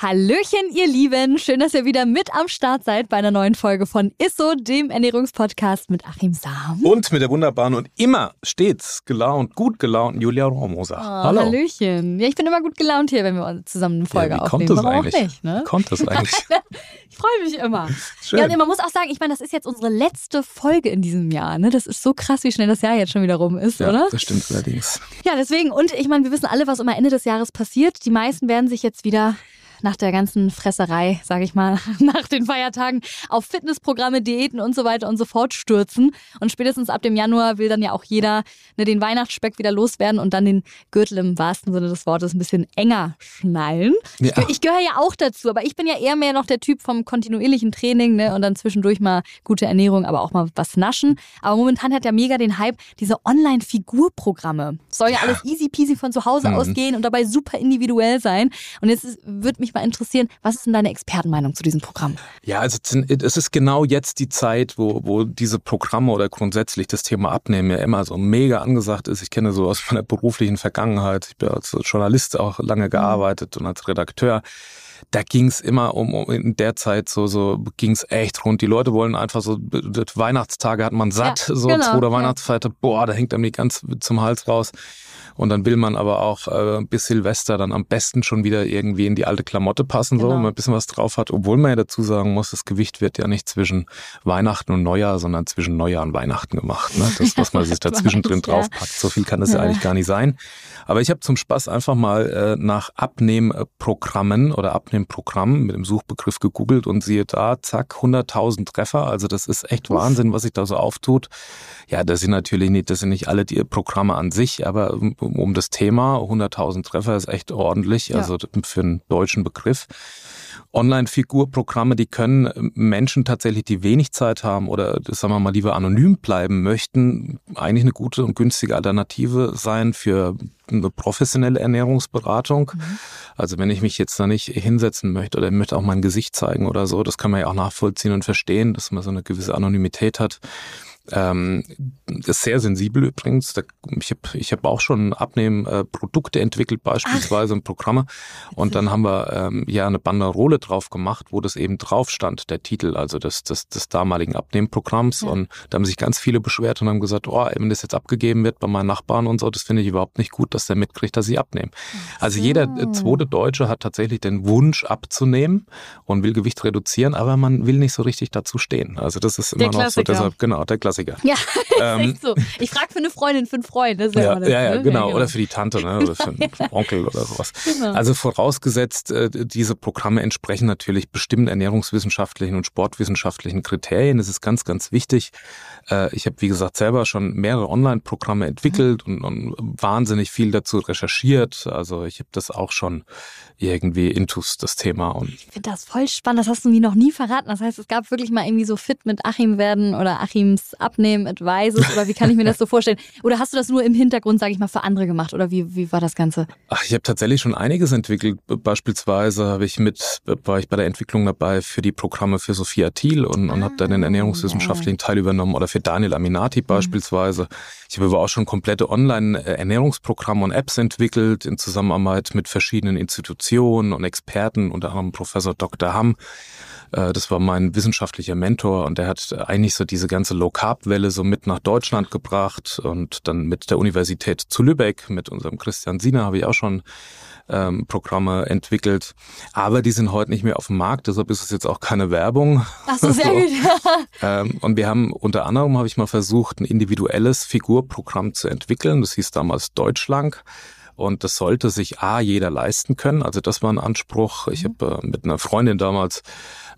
Hallöchen, ihr Lieben. Schön, dass ihr wieder mit am Start seid bei einer neuen Folge von Isso, dem Ernährungspodcast mit Achim Sam. Und mit der wunderbaren und immer stets gelaunt, gut gelaunten Julia Rohrmoser. Oh, Hallo. Hallöchen. Ja, ich bin immer gut gelaunt hier, wenn wir zusammen eine Folge ja, wie aufnehmen. Kommt das Warum eigentlich? nicht, ne? Wie kommt das eigentlich? ich freue mich immer. Schön. Ja, und man muss auch sagen, ich meine, das ist jetzt unsere letzte Folge in diesem Jahr. Ne? Das ist so krass, wie schnell das Jahr jetzt schon wieder rum ist, ja, oder? das stimmt allerdings. Ja, deswegen. Und ich meine, wir wissen alle, was immer Ende des Jahres passiert. Die meisten werden sich jetzt wieder nach der ganzen Fresserei, sage ich mal, nach den Feiertagen auf Fitnessprogramme, Diäten und so weiter und so fort stürzen. Und spätestens ab dem Januar will dann ja auch jeder ne, den Weihnachtsspeck wieder loswerden und dann den Gürtel im wahrsten Sinne des Wortes ein bisschen enger schnallen. Ja. Ich, ich gehöre ja auch dazu, aber ich bin ja eher mehr noch der Typ vom kontinuierlichen Training ne, und dann zwischendurch mal gute Ernährung, aber auch mal was naschen. Aber momentan hat ja mega den Hype diese Online-Figurprogramme. Soll ja, alles easy peasy von zu Hause Mhm. ausgehen und dabei super individuell sein. Und jetzt würde mich mal interessieren, was ist denn deine Expertenmeinung zu diesem Programm? Ja, also es ist genau jetzt die Zeit, wo, wo diese Programme oder grundsätzlich das Thema Abnehmen ja immer so mega angesagt ist. Ich kenne so aus meiner beruflichen Vergangenheit. Ich bin als Journalist auch lange gearbeitet und als Redakteur. Da ging's immer um, um in der Zeit so so ging's echt rund. Die Leute wollen einfach so Weihnachtstage hat man satt, Ja, so genau, zweiter ja. Weihnachtsfeiertag, boah, da hängt einem die ganz zum Hals raus. Und dann will man aber auch äh, bis Silvester dann am besten schon wieder irgendwie in die alte Klamotte passen, so, Genau. wenn man ein bisschen was drauf hat. Obwohl man ja dazu sagen muss, das Gewicht wird ja nicht zwischen Weihnachten und Neujahr, sondern zwischen Neujahr und Weihnachten gemacht. Ne? Das, was man sich dazwischen drin Ja. draufpackt. So viel kann das ja Ja. eigentlich gar nicht sein. Aber ich habe zum Spaß einfach mal äh, nach Abnehmprogrammen oder Abnehmprogrammen mit dem Suchbegriff gegoogelt und siehe da, zack, 100.000 Treffer. Also das ist echt Wahnsinn, was sich da so auftut. Ja, das sind natürlich nicht, das sind nicht alle die Programme an sich, aber um, das Thema 100.000 Treffer ist echt ordentlich, Ja. also für einen deutschen Begriff. Online-Figurprogramme, die können Menschen tatsächlich, die wenig Zeit haben oder sagen wir mal lieber anonym bleiben möchten, eigentlich eine gute und günstige Alternative sein für eine professionelle Ernährungsberatung. Also wenn ich mich jetzt da nicht hinsetzen möchte oder möchte auch mein Gesicht zeigen oder so, das kann man ja auch nachvollziehen und verstehen, dass man so eine gewisse Anonymität hat. Ähm, ist sehr sensibel übrigens. Da, ich habe ich hab auch schon Abnehmen-Produkte äh, entwickelt, beispielsweise und Programme. Und dann haben wir ähm, ja eine Banderole drauf gemacht, wo das eben drauf stand, der Titel, also des, des, des damaligen Abnehmprogramms. Ja. Und da haben sich ganz viele beschwert und haben gesagt, oh, wenn das jetzt abgegeben wird bei meinen Nachbarn und so, das finde ich überhaupt nicht gut, dass der mitkriegt, dass ich abnehme. Also jeder zweite Deutsche hat tatsächlich den Wunsch abzunehmen und will Gewicht reduzieren, aber man will nicht so richtig dazu stehen. Also das ist immer Der noch so, Klassiker. deshalb, genau, der Klassiker. Ja, Ähm, ist echt so. Ich frage für eine Freundin, für einen Freund. Das ist Ja, immer das, ja, ja, ne? genau. Oder für die Tante, ne? Oder für einen Onkel oder sowas. Genau. Also vorausgesetzt, äh, diese Programme entsprechen natürlich bestimmten ernährungswissenschaftlichen und sportwissenschaftlichen Kriterien. Das ist ganz, ganz wichtig. Äh, Ich habe, wie gesagt, selber schon mehrere Online-Programme entwickelt und, und wahnsinnig viel dazu recherchiert. Also ich habe das auch schon irgendwie intus, das Thema. Und Ich finde das voll spannend. Das hast du mir noch nie verraten. Das heißt, es gab wirklich mal irgendwie so fit mit Achim werden oder Achims Abnehmen Advices oder wie kann ich mir das so vorstellen? Oder hast du das nur im Hintergrund, sage ich mal, für andere gemacht oder wie, wie war das Ganze? Ach, ich habe tatsächlich schon einiges entwickelt. Beispielsweise habe ich mit, war ich bei der Entwicklung dabei für die Programme für Sophia Thiel und, und habe dann den ernährungswissenschaftlichen Teil übernommen oder für Daniel Aminati beispielsweise. Ich habe aber auch schon komplette Online-Ernährungsprogramme und Apps entwickelt in Zusammenarbeit mit verschiedenen Institutionen und Experten, unter anderem Professor Dr. Hamm. Äh, Das war mein wissenschaftlicher Mentor und der hat eigentlich so diese ganze Low-Carb-Welle so mit nach Deutschland gebracht und dann mit der Universität zu Lübeck, mit unserem Christian Siener habe ich auch schon ähm, Programme entwickelt. Aber die sind heute nicht mehr auf dem Markt, deshalb ist es jetzt auch keine Werbung. Ach so, sehr gut. Ähm, und wir haben unter anderem habe ich mal versucht, ein individuelles Figurprogramm zu entwickeln. Das hieß damals Deutschlang. Und das sollte sich A, jeder leisten können. Also das war ein Anspruch. Ich habe äh, mit einer Freundin damals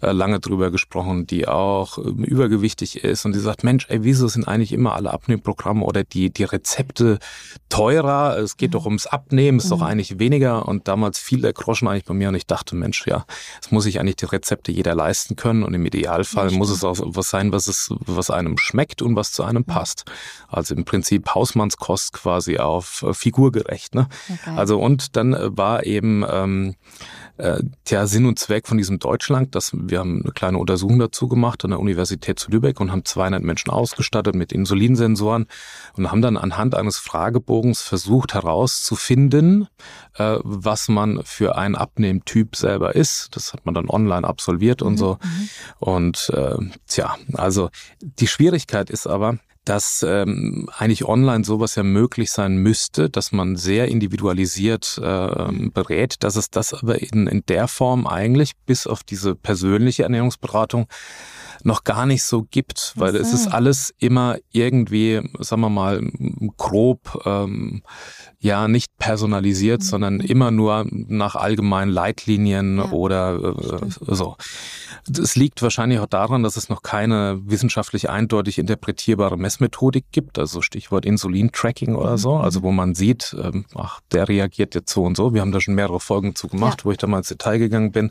äh, lange drüber gesprochen, die auch ähm, übergewichtig ist und die sagt, Mensch, ey, wieso sind eigentlich immer alle Abnehmprogramme oder die, die Rezepte teurer? Es geht doch ums Abnehmen, ist doch eigentlich weniger. Und damals fiel der Groschen eigentlich bei mir und ich dachte, Mensch, ja, es muss sich eigentlich die Rezepte jeder leisten können und im Idealfall Ja, muss es auch was sein, was es, was einem schmeckt und was zu einem passt. Also im Prinzip Hausmannskost quasi auf äh, figurgerecht, ne? Okay. Also und dann äh, war eben ähm, äh, der Sinn und Zweck von diesem Deutschland, dass wir haben eine kleine Untersuchung dazu gemacht an der Universität zu Lübeck und haben 200 Menschen ausgestattet mit Insulinsensoren und haben dann anhand eines Fragebogens versucht herauszufinden, äh, was man für ein Abnehmtyp selber ist. Das hat man dann online absolviert und mhm. so. Mhm. Und äh, tja, also die Schwierigkeit ist aber, dass ähm, eigentlich online sowas ja möglich sein müsste, dass man sehr individualisiert äh, berät, dass es das aber in, in der Form eigentlich bis auf diese persönliche Ernährungsberatung noch gar nicht so gibt, weil es ist alles immer irgendwie, sagen wir mal, grob, ähm, ja, nicht personalisiert, mhm. sondern immer nur nach allgemeinen Leitlinien ja, oder äh, so. Es liegt wahrscheinlich auch daran, dass es noch keine wissenschaftlich eindeutig interpretierbare Messmethodik gibt, also Stichwort Insulin-Tracking oder so, mhm. also wo man sieht, ähm, ach, der reagiert jetzt so und so. Wir haben da schon mehrere Folgen zu gemacht, ja. wo ich da mal ins Detail gegangen bin.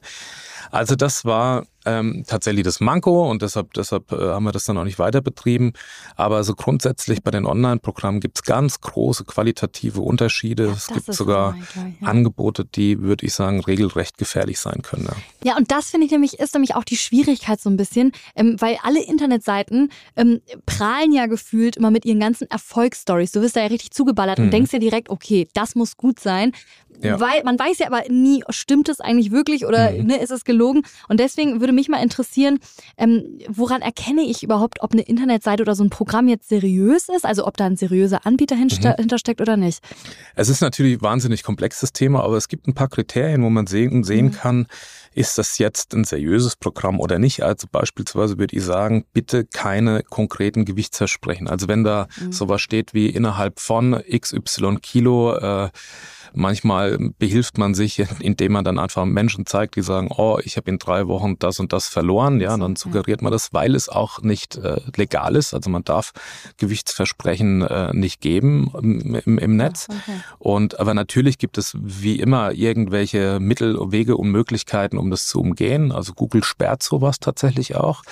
Also das war ähm, tatsächlich das Manko und deshalb, deshalb äh, haben wir das dann auch nicht weiter betrieben. Aber so grundsätzlich bei den Online-Programmen gibt es ganz große qualitative Unterschiede. Ja, es gibt sogar ja. Angebote, die, würde ich sagen, regelrecht gefährlich sein können. Ja, ja und das finde ich nämlich, ist nämlich auch die Schwierigkeit so ein bisschen, ähm, weil alle Internetseiten ähm, prahlen ja gefühlt immer mit ihren ganzen Erfolgsstories. Du wirst da ja richtig zugeballert mhm. und denkst ja direkt, okay, das muss gut sein. Ja. Weil man weiß ja aber nie, stimmt es eigentlich wirklich oder mhm. ne, ist es gelogen? Und deswegen würde mich mal interessieren, ähm, woran erkenne ich überhaupt, ob eine Internetseite oder so ein Programm jetzt seriös ist? Also ob da ein seriöser Anbieter mhm. hintersteckt oder nicht? Es ist natürlich ein wahnsinnig komplexes Thema, aber es gibt ein paar Kriterien, wo man sehen, sehen mhm. kann, ist das jetzt ein seriöses Programm oder nicht? Also beispielsweise würde ich sagen, bitte keine konkreten Gewichtsversprechen. Also wenn da mhm. sowas steht wie innerhalb von XY Kilo äh, Manchmal behilft man sich, indem man dann einfach Menschen zeigt, die sagen, oh, ich habe in drei Wochen das und das verloren. Ja, dann suggeriert man das, weil es auch nicht äh, legal ist. Also man darf Gewichtsversprechen äh, nicht geben im, im Netz. Okay. Und aber natürlich gibt es wie immer irgendwelche Mittel, Wege und Möglichkeiten, um das zu umgehen. Also Google sperrt sowas tatsächlich auch.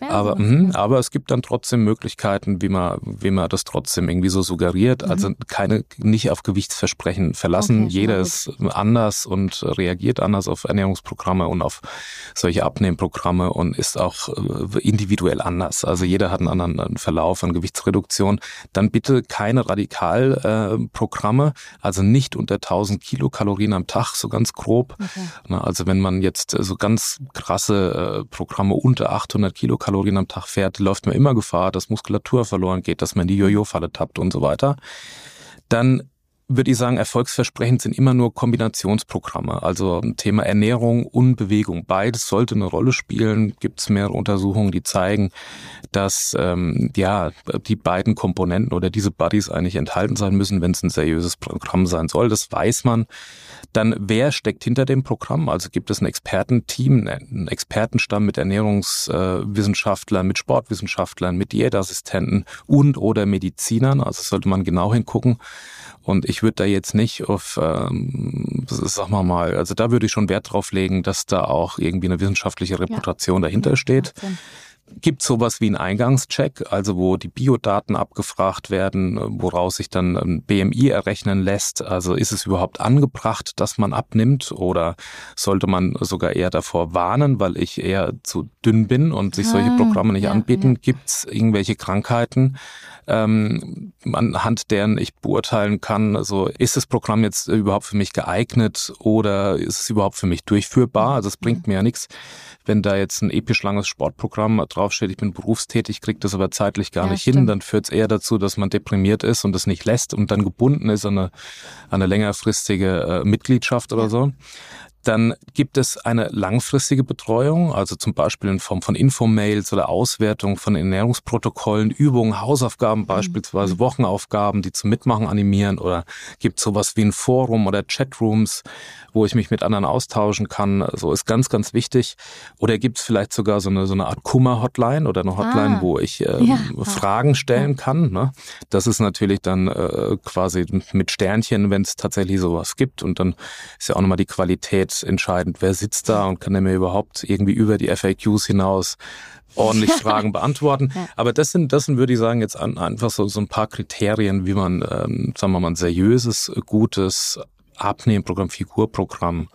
Aber, mh, aber es gibt dann trotzdem Möglichkeiten, wie man, wie man das trotzdem irgendwie so suggeriert. Also mhm. keine nicht auf Gewichtsversprechen verlassen lassen. Okay, Jeder ist anders und reagiert anders auf Ernährungsprogramme und auf solche Abnehmprogramme und ist auch äh, individuell anders. Also jeder hat einen anderen Verlauf an Gewichtsreduktion. Dann bitte keine Radikalprogramme, äh, also nicht unter 1000 Kilokalorien am Tag, so ganz grob. Okay. Also wenn man jetzt so ganz krasse äh, Programme unter 800 Kilokalorien am Tag fährt, läuft man immer Gefahr, dass Muskulatur verloren geht, dass man in die Jojo-Falle tappt und so weiter. Dann würde ich sagen, erfolgsversprechend sind immer nur Kombinationsprogramme. Also Thema Ernährung und Bewegung. Beides sollte eine Rolle spielen. Gibt es mehrere Untersuchungen, die zeigen, dass ähm, ja die beiden Komponenten oder diese Buddies eigentlich enthalten sein müssen, wenn es ein seriöses Programm sein soll. Das weiß man. Dann, wer steckt hinter dem Programm? Also gibt es ein Expertenteam, einen Expertenstamm mit Ernährungswissenschaftlern, mit Sportwissenschaftlern, mit Diätassistenten und oder Medizinern. Also sollte man genau hingucken. Und ich würde da jetzt nicht auf, ähm, sag mal mal, also da würde ich schon Wert drauf legen, dass da auch irgendwie eine wissenschaftliche Reputation ja. dahinter steht. Gibt sowas wie einen Eingangscheck, also wo die Biodaten abgefragt werden, woraus sich dann ein BMI errechnen lässt? Also ist es überhaupt angebracht, dass man abnimmt oder sollte man sogar eher davor warnen, weil ich eher zu dünn bin und sich solche ah, Programme nicht ja, anbieten? Ja. Gibt es irgendwelche Krankheiten? ähm, anhand deren ich beurteilen kann, also ist das Programm jetzt überhaupt für mich geeignet oder ist es überhaupt für mich durchführbar? Also es bringt mir ja nichts, wenn da jetzt ein episch langes Sportprogramm draufsteht, ich bin berufstätig, kriege das aber zeitlich gar ja, nicht stimmt. hin, dann führt es eher dazu, dass man deprimiert ist und das nicht lässt und dann gebunden ist an eine, an eine längerfristige äh, Mitgliedschaft oder so. Dann gibt es eine langfristige Betreuung, also zum Beispiel in Form von Infomails oder Auswertung von Ernährungsprotokollen, Übungen, Hausaufgaben, mhm. beispielsweise Wochenaufgaben, die zum Mitmachen animieren oder gibt sowas wie ein Forum oder Chatrooms, wo ich mich mit anderen austauschen kann. So ist ganz, ganz wichtig. Oder gibt es vielleicht sogar so eine, so eine Art Kummer-Hotline oder eine Hotline, ah, wo ich äh, ja. Fragen stellen kann. Ne? Das ist natürlich dann äh, quasi mit Sternchen, wenn es tatsächlich sowas gibt. Und dann ist ja auch nochmal die Qualität mitentscheidend, wer sitzt da und kann er mir überhaupt irgendwie über die FAQs hinaus ordentlich Fragen beantworten. Ja. Aber das sind, das sind, würde ich sagen, jetzt an, einfach so, so ein paar Kriterien, wie man, ähm, sagen wir mal, ein seriöses, gutes Abnehmprogramm, Figurprogramm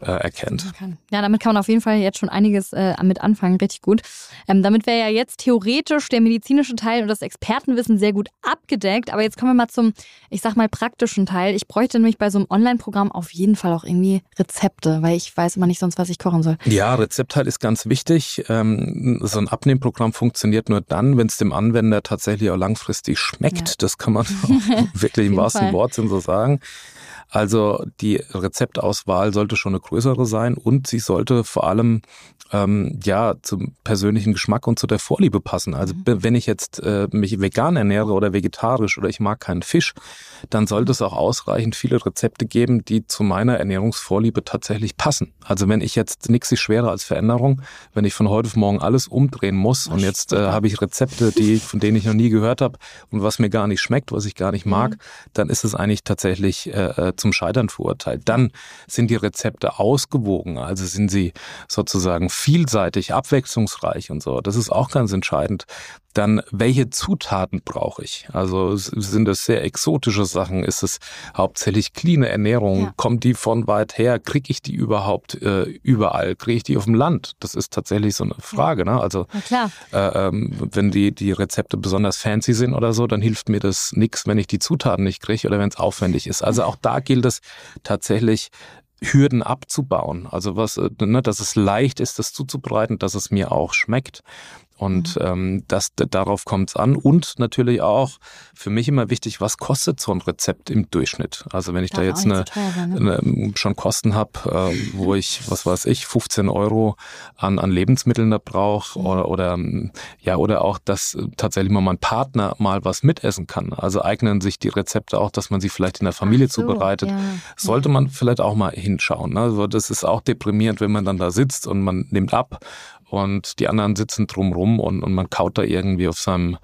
äh, erkennt. Ja, damit kann man auf jeden Fall jetzt schon einiges äh, mit anfangen, richtig gut. Ähm, damit wäre ja jetzt theoretisch der medizinische Teil und das Expertenwissen sehr gut abgedeckt. Aber jetzt kommen wir mal zum, ich sag mal, praktischen Teil. Ich bräuchte nämlich bei so einem Online-Programm auf jeden Fall auch irgendwie Rezepte, weil ich weiß immer nicht sonst, was ich kochen soll. Ja, Rezept halt ist ganz wichtig. Ähm, so ein Abnehmprogramm funktioniert nur dann, wenn es dem Anwender tatsächlich auch langfristig schmeckt. Ja. Das kann man wirklich im wahrsten Wortsinn so sagen. Also die Rezeptauswahl sollte schon eine größere sein und sie sollte vor allem ähm, ja zum persönlichen Geschmack und zu der Vorliebe passen. Also mhm. wenn ich jetzt äh, mich vegan ernähre oder vegetarisch oder ich mag keinen Fisch, dann sollte es auch ausreichend viele Rezepte geben, die zu meiner Ernährungsvorliebe tatsächlich passen. Also wenn ich jetzt nichts ist schwerer als Veränderung, wenn ich von heute auf morgen alles umdrehen muss und jetzt äh, habe ich Rezepte, die von denen ich noch nie gehört habe und was mir gar nicht schmeckt, was ich gar nicht mag, mhm. dann ist es eigentlich tatsächlich äh, äh zum Scheitern verurteilt. Dann sind die Rezepte ausgewogen, also sind sie sozusagen vielseitig, abwechslungsreich und so. Das ist auch ganz entscheidend. Dann, welche Zutaten brauche ich? Also sind es sehr exotische Sachen? Ist es hauptsächlich clean Ernährung? Ja. Kommt die von weit her? Kriege ich die überhaupt äh, überall? Kriege ich die auf dem Land? Das ist tatsächlich so eine Frage. Ne? Also äh, ähm, wenn die, die Rezepte besonders fancy sind oder so, dann hilft mir das nichts, wenn ich die Zutaten nicht kriege oder wenn es aufwendig ist. Also auch da gilt es tatsächlich Hürden abzubauen. Also was, äh, ne, dass es leicht ist, das zuzubereiten, dass es mir auch schmeckt. Und mhm. ähm, das, darauf kommt es an. Und natürlich auch für mich immer wichtig, was kostet so ein Rezept im Durchschnitt? Also wenn ich Darf da jetzt eine, sein, ne? eine, schon Kosten habe, äh, wo ich, was weiß ich, 15 Euro an, an Lebensmitteln da brauche mhm. oder, oder ja, oder auch, dass tatsächlich mal mein Partner mal was mitessen kann. Also eignen sich die Rezepte auch, dass man sie vielleicht in der Familie so, zubereitet. Ja. Sollte man vielleicht auch mal hinschauen. Ne? Also das ist auch deprimierend, wenn man dann da sitzt und man nimmt ab und die anderen sitzen drumrum und, und man kaut da irgendwie auf seinem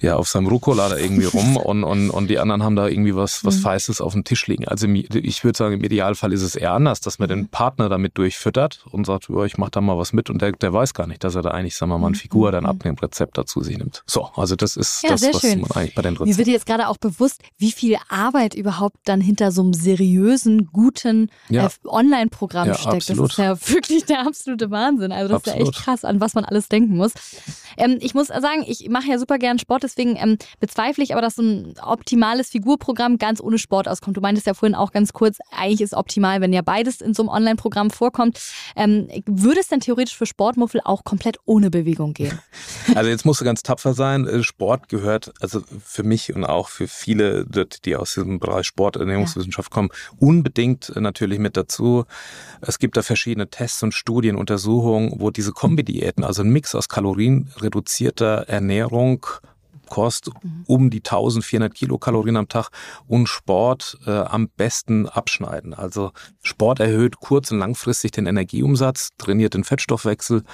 ja auf seinem Rucola da irgendwie rum und, und, und die anderen haben da irgendwie was, was mhm. Feißes auf dem Tisch liegen. Also ich würde sagen, im Idealfall ist es eher anders, dass man den mhm. Partner damit durchfüttert und sagt, oh, ich mach da mal was mit und der, der weiß gar nicht, dass er da eigentlich, sagen wir mal, eine mhm. Figur oder ein Abnehmrezept dazu sich nimmt. So, also das ist ja, das, was schön. man eigentlich bei den Rezepten... Mir wird jetzt gerade auch bewusst, wie viel Arbeit überhaupt dann hinter so einem seriösen, guten ja. äh, Online-Programm ja, steckt. Absolut. Das ist ja wirklich der absolute Wahnsinn. Also das absolut. ist ja echt krass, an was man alles denken muss. Ähm, ich muss sagen, ich mache ja super gern Sport, deswegen ähm, bezweifle ich aber, dass so ein optimales Figurprogramm ganz ohne Sport auskommt. Du meintest ja vorhin auch ganz kurz, eigentlich ist optimal, wenn ja beides in so einem Online-Programm vorkommt. Ähm, würde es denn theoretisch für Sportmuffel auch komplett ohne Bewegung gehen? Also jetzt musst du ganz tapfer sein. Äh, Sport gehört also für mich und auch für viele, die aus diesem Bereich Sport, Ernährungswissenschaft kommen, unbedingt natürlich mit dazu. Es gibt da verschiedene Tests und Studien, Untersuchungen, wo diese Kombidiäten, also ein Mix aus kalorienreduzierter Ernährung Kost mhm. um die 1400 Kilokalorien am Tag und Sport äh, am besten abschneiden. Also Sport erhöht kurz- und langfristig den Energieumsatz, trainiert den Fettstoffwechsel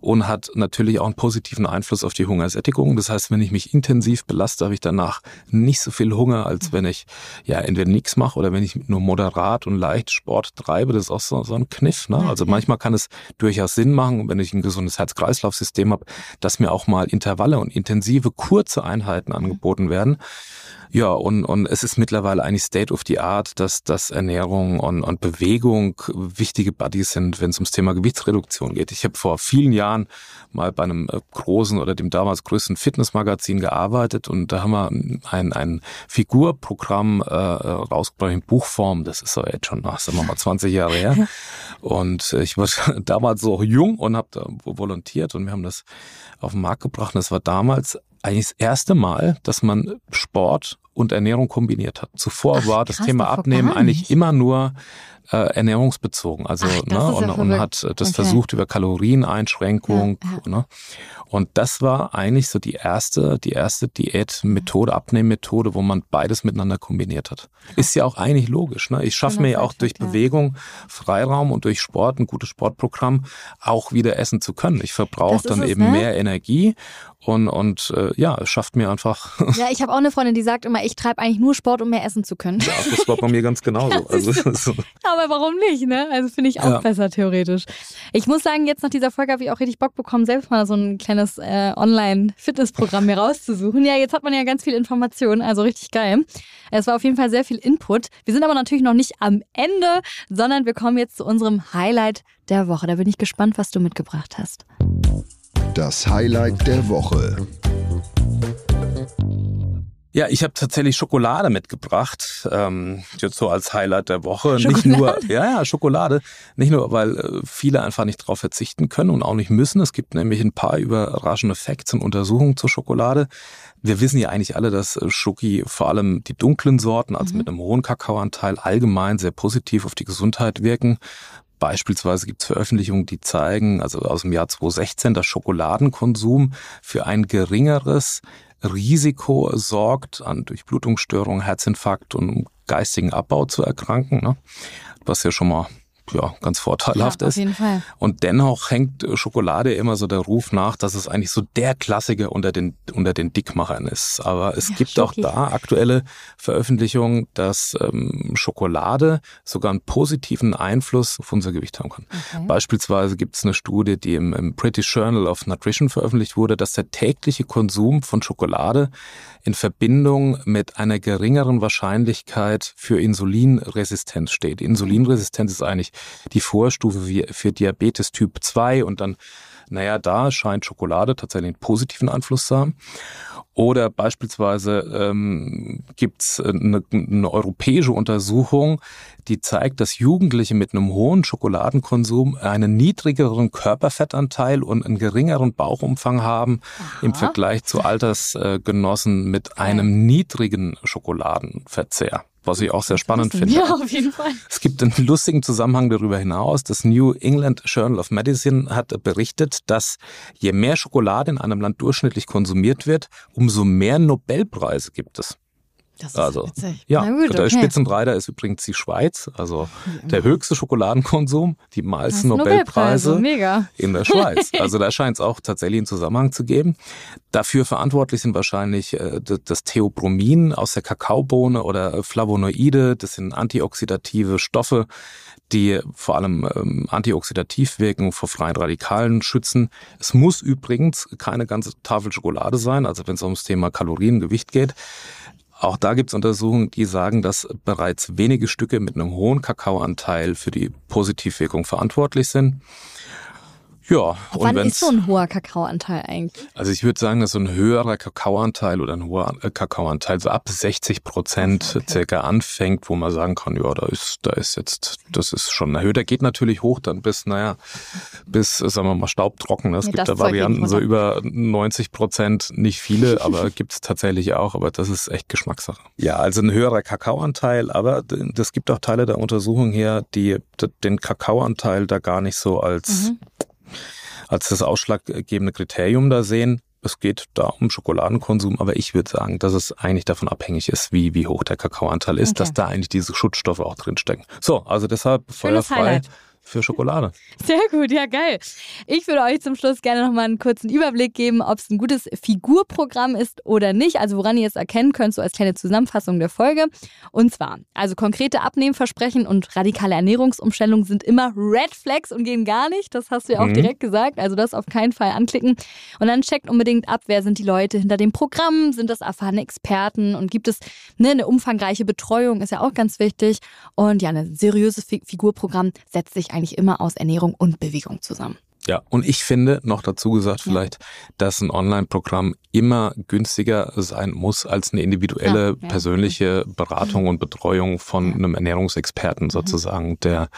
und hat natürlich auch einen positiven Einfluss auf die Hungersättigung. Das heißt, wenn ich mich intensiv belaste, habe ich danach nicht so viel Hunger, als wenn ich ja entweder nichts mache oder wenn ich nur moderat und leicht Sport treibe. Das ist auch so, so ein Kniff. Ne? Also manchmal kann es durchaus Sinn machen, wenn ich ein gesundes Herz-Kreislauf-System habe, dass mir auch mal Intervalle und intensive, kurze Einheiten angeboten werden. Ja, und, und es ist mittlerweile eigentlich State of the Art, dass, dass Ernährung und, und Bewegung wichtige Buddies sind, wenn es ums Thema Gewichtsreduktion geht. Ich habe vor vielen Jahren mal bei einem äh, großen oder dem damals größten Fitnessmagazin gearbeitet und da haben wir ein, ein Figurprogramm äh, rausgebracht in Buchform. Das ist so jetzt schon, sagen wir mal, 20 Jahre her. Und ich war damals so jung und habe da volontiert und wir haben das auf den Markt gebracht. Und das war damals eigentlich das erste Mal, dass man Sport und Ernährung kombiniert hat. Zuvor Ach, war das Thema Abnehmen eigentlich immer nur äh, ernährungsbezogen. Also Ach, ne, und, und hat das okay. versucht über Kalorieneinschränkung. Ja, ja. Ne? Und das war eigentlich so die erste, die erste Diätmethode, Abnehmmethode, wo man beides miteinander kombiniert hat. Ist ja auch eigentlich logisch. Ne? Ich schaffe mir ja auch durch Bewegung Freiraum und durch Sport, ein gutes Sportprogramm, auch wieder essen zu können. Ich verbrauche dann es, eben ne? mehr Energie und, und äh, ja, es schafft mir einfach. Ja, ich habe auch eine Freundin, die sagt immer, ich treibe eigentlich nur Sport, um mehr essen zu können. Ja, das war bei mir ganz genauso. also, so. Aber aber warum nicht, ne? Also finde ich auch ja. besser theoretisch. Ich muss sagen, jetzt nach dieser Folge habe ich auch richtig Bock bekommen, selbst mal so ein kleines äh, Online-Fitnessprogramm mir rauszusuchen. Ja, jetzt hat man ja ganz viel Informationen, also richtig geil. Es war auf jeden Fall sehr viel Input. Wir sind aber natürlich noch nicht am Ende, sondern wir kommen jetzt zu unserem Highlight der Woche. Da bin ich gespannt, was du mitgebracht hast. Das Highlight der Woche. Ja, ich habe tatsächlich Schokolade mitgebracht, ähm, jetzt so als Highlight der Woche. Schokolade? Nicht nur, ja, ja, Schokolade. Nicht nur, weil äh, viele einfach nicht darauf verzichten können und auch nicht müssen. Es gibt nämlich ein paar überraschende Facts und Untersuchungen zur Schokolade. Wir wissen ja eigentlich alle, dass äh, Schoki vor allem die dunklen Sorten, also mhm. mit einem hohen Kakaoanteil, allgemein sehr positiv auf die Gesundheit wirken. Beispielsweise gibt es Veröffentlichungen, die zeigen, also aus dem Jahr 2016, dass Schokoladenkonsum für ein geringeres Risiko sorgt, an Durchblutungsstörungen, Herzinfarkt und geistigen Abbau zu erkranken, ne? was ja schon mal ja, ganz vorteilhaft ja, ist. Auf jeden Fall. Und dennoch hängt Schokolade immer so der Ruf nach, dass es eigentlich so der Klassiker unter den, unter den Dickmachern ist. Aber es ja, gibt Schoki. auch da aktuelle Veröffentlichungen, dass ähm, Schokolade sogar einen positiven Einfluss auf unser Gewicht haben kann. Okay. Beispielsweise gibt es eine Studie, die im, im British Journal of Nutrition veröffentlicht wurde, dass der tägliche Konsum von Schokolade in Verbindung mit einer geringeren Wahrscheinlichkeit für Insulinresistenz steht. Insulinresistenz ist eigentlich die Vorstufe für Diabetes Typ 2 und dann, naja, da scheint Schokolade tatsächlich einen positiven Einfluss zu haben. Oder beispielsweise ähm, gibt es eine, eine europäische Untersuchung, die zeigt, dass Jugendliche mit einem hohen Schokoladenkonsum einen niedrigeren Körperfettanteil und einen geringeren Bauchumfang haben Aha. im Vergleich zu Altersgenossen mit einem niedrigen Schokoladenverzehr was ich auch sehr spannend finde. Ja, auf jeden Fall. Es gibt einen lustigen Zusammenhang darüber hinaus. Das New England Journal of Medicine hat berichtet, dass je mehr Schokolade in einem Land durchschnittlich konsumiert wird, umso mehr Nobelpreise gibt es. Das ist also, witzig. Ja, gut, der okay. Spitzenreiter ist übrigens die Schweiz, also der höchste Schokoladenkonsum, die meisten Nobelpreise, Nobelpreise in der Schweiz. Also da scheint es auch tatsächlich einen Zusammenhang zu geben. Dafür verantwortlich sind wahrscheinlich äh, das Theobromin aus der Kakaobohne oder Flavonoide, das sind antioxidative Stoffe, die vor allem ähm, antioxidativ wirken, vor freien Radikalen schützen. Es muss übrigens keine ganze Tafel Schokolade sein, also wenn es ums Thema Kalorien, Gewicht geht. Auch da gibt es Untersuchungen, die sagen, dass bereits wenige Stücke mit einem hohen Kakaoanteil für die Positivwirkung verantwortlich sind. Ja, und wann ist so ein hoher Kakaoanteil eigentlich? Also ich würde sagen, dass so ein höherer Kakaoanteil oder ein hoher äh, Kakaoanteil so ab 60 Prozent okay. circa anfängt, wo man sagen kann, ja, da ist, da ist jetzt, das ist schon erhöht. Der geht natürlich hoch dann bis, naja, bis, sagen wir mal, staubtrocken. Es nee, gibt da Varianten so über 90 Prozent, nicht viele, aber gibt es tatsächlich auch, aber das ist echt Geschmackssache. Ja, also ein höherer Kakaoanteil, aber das gibt auch Teile der Untersuchung her, die den Kakaoanteil da gar nicht so als mhm als das ausschlaggebende Kriterium da sehen. Es geht da um Schokoladenkonsum, aber ich würde sagen, dass es eigentlich davon abhängig ist, wie, wie hoch der Kakaoanteil ist, okay. dass da eigentlich diese Schutzstoffe auch drinstecken. So, also deshalb feuerfrei. Highlight für Schokolade. Sehr gut, ja geil. Ich würde euch zum Schluss gerne noch mal einen kurzen Überblick geben, ob es ein gutes Figurprogramm ist oder nicht. Also woran ihr es erkennen könnt, so als kleine Zusammenfassung der Folge. Und zwar, also konkrete Abnehmversprechen und radikale Ernährungsumstellung sind immer Red Flags und gehen gar nicht. Das hast du ja auch mhm. direkt gesagt. Also das auf keinen Fall anklicken. Und dann checkt unbedingt ab, wer sind die Leute hinter dem Programm? Sind das erfahrene Experten? Und gibt es ne, eine umfangreiche Betreuung? Ist ja auch ganz wichtig. Und ja, ein seriöses Figurprogramm setzt sich eigentlich immer aus Ernährung und Bewegung zusammen. Ja, und ich finde, noch dazu gesagt vielleicht, ja. dass ein Online-Programm immer günstiger sein muss als eine individuelle, ja, ja. persönliche Beratung und Betreuung von einem Ernährungsexperten mhm. sozusagen, der,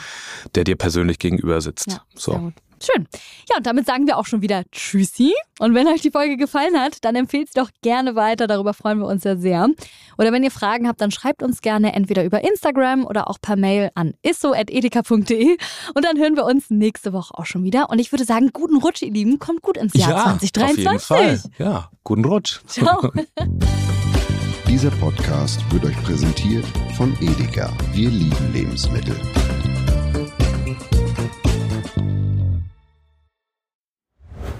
der dir persönlich gegenüber sitzt. so. Schön. Ja, und damit sagen wir auch schon wieder Tschüssi. Und wenn euch die Folge gefallen hat, dann empfehlt es doch gerne weiter. Darüber freuen wir uns ja sehr. Oder wenn ihr Fragen habt, dann schreibt uns gerne entweder über Instagram oder auch per Mail an isso.edeka.de. Und dann hören wir uns nächste Woche auch schon wieder. Und ich würde sagen, guten Rutsch, ihr Lieben. Kommt gut ins Jahr ja, 2023. Auf jeden Fall. Ja, guten Rutsch. Ciao. Dieser Podcast wird euch präsentiert von Edeka. Wir lieben Lebensmittel.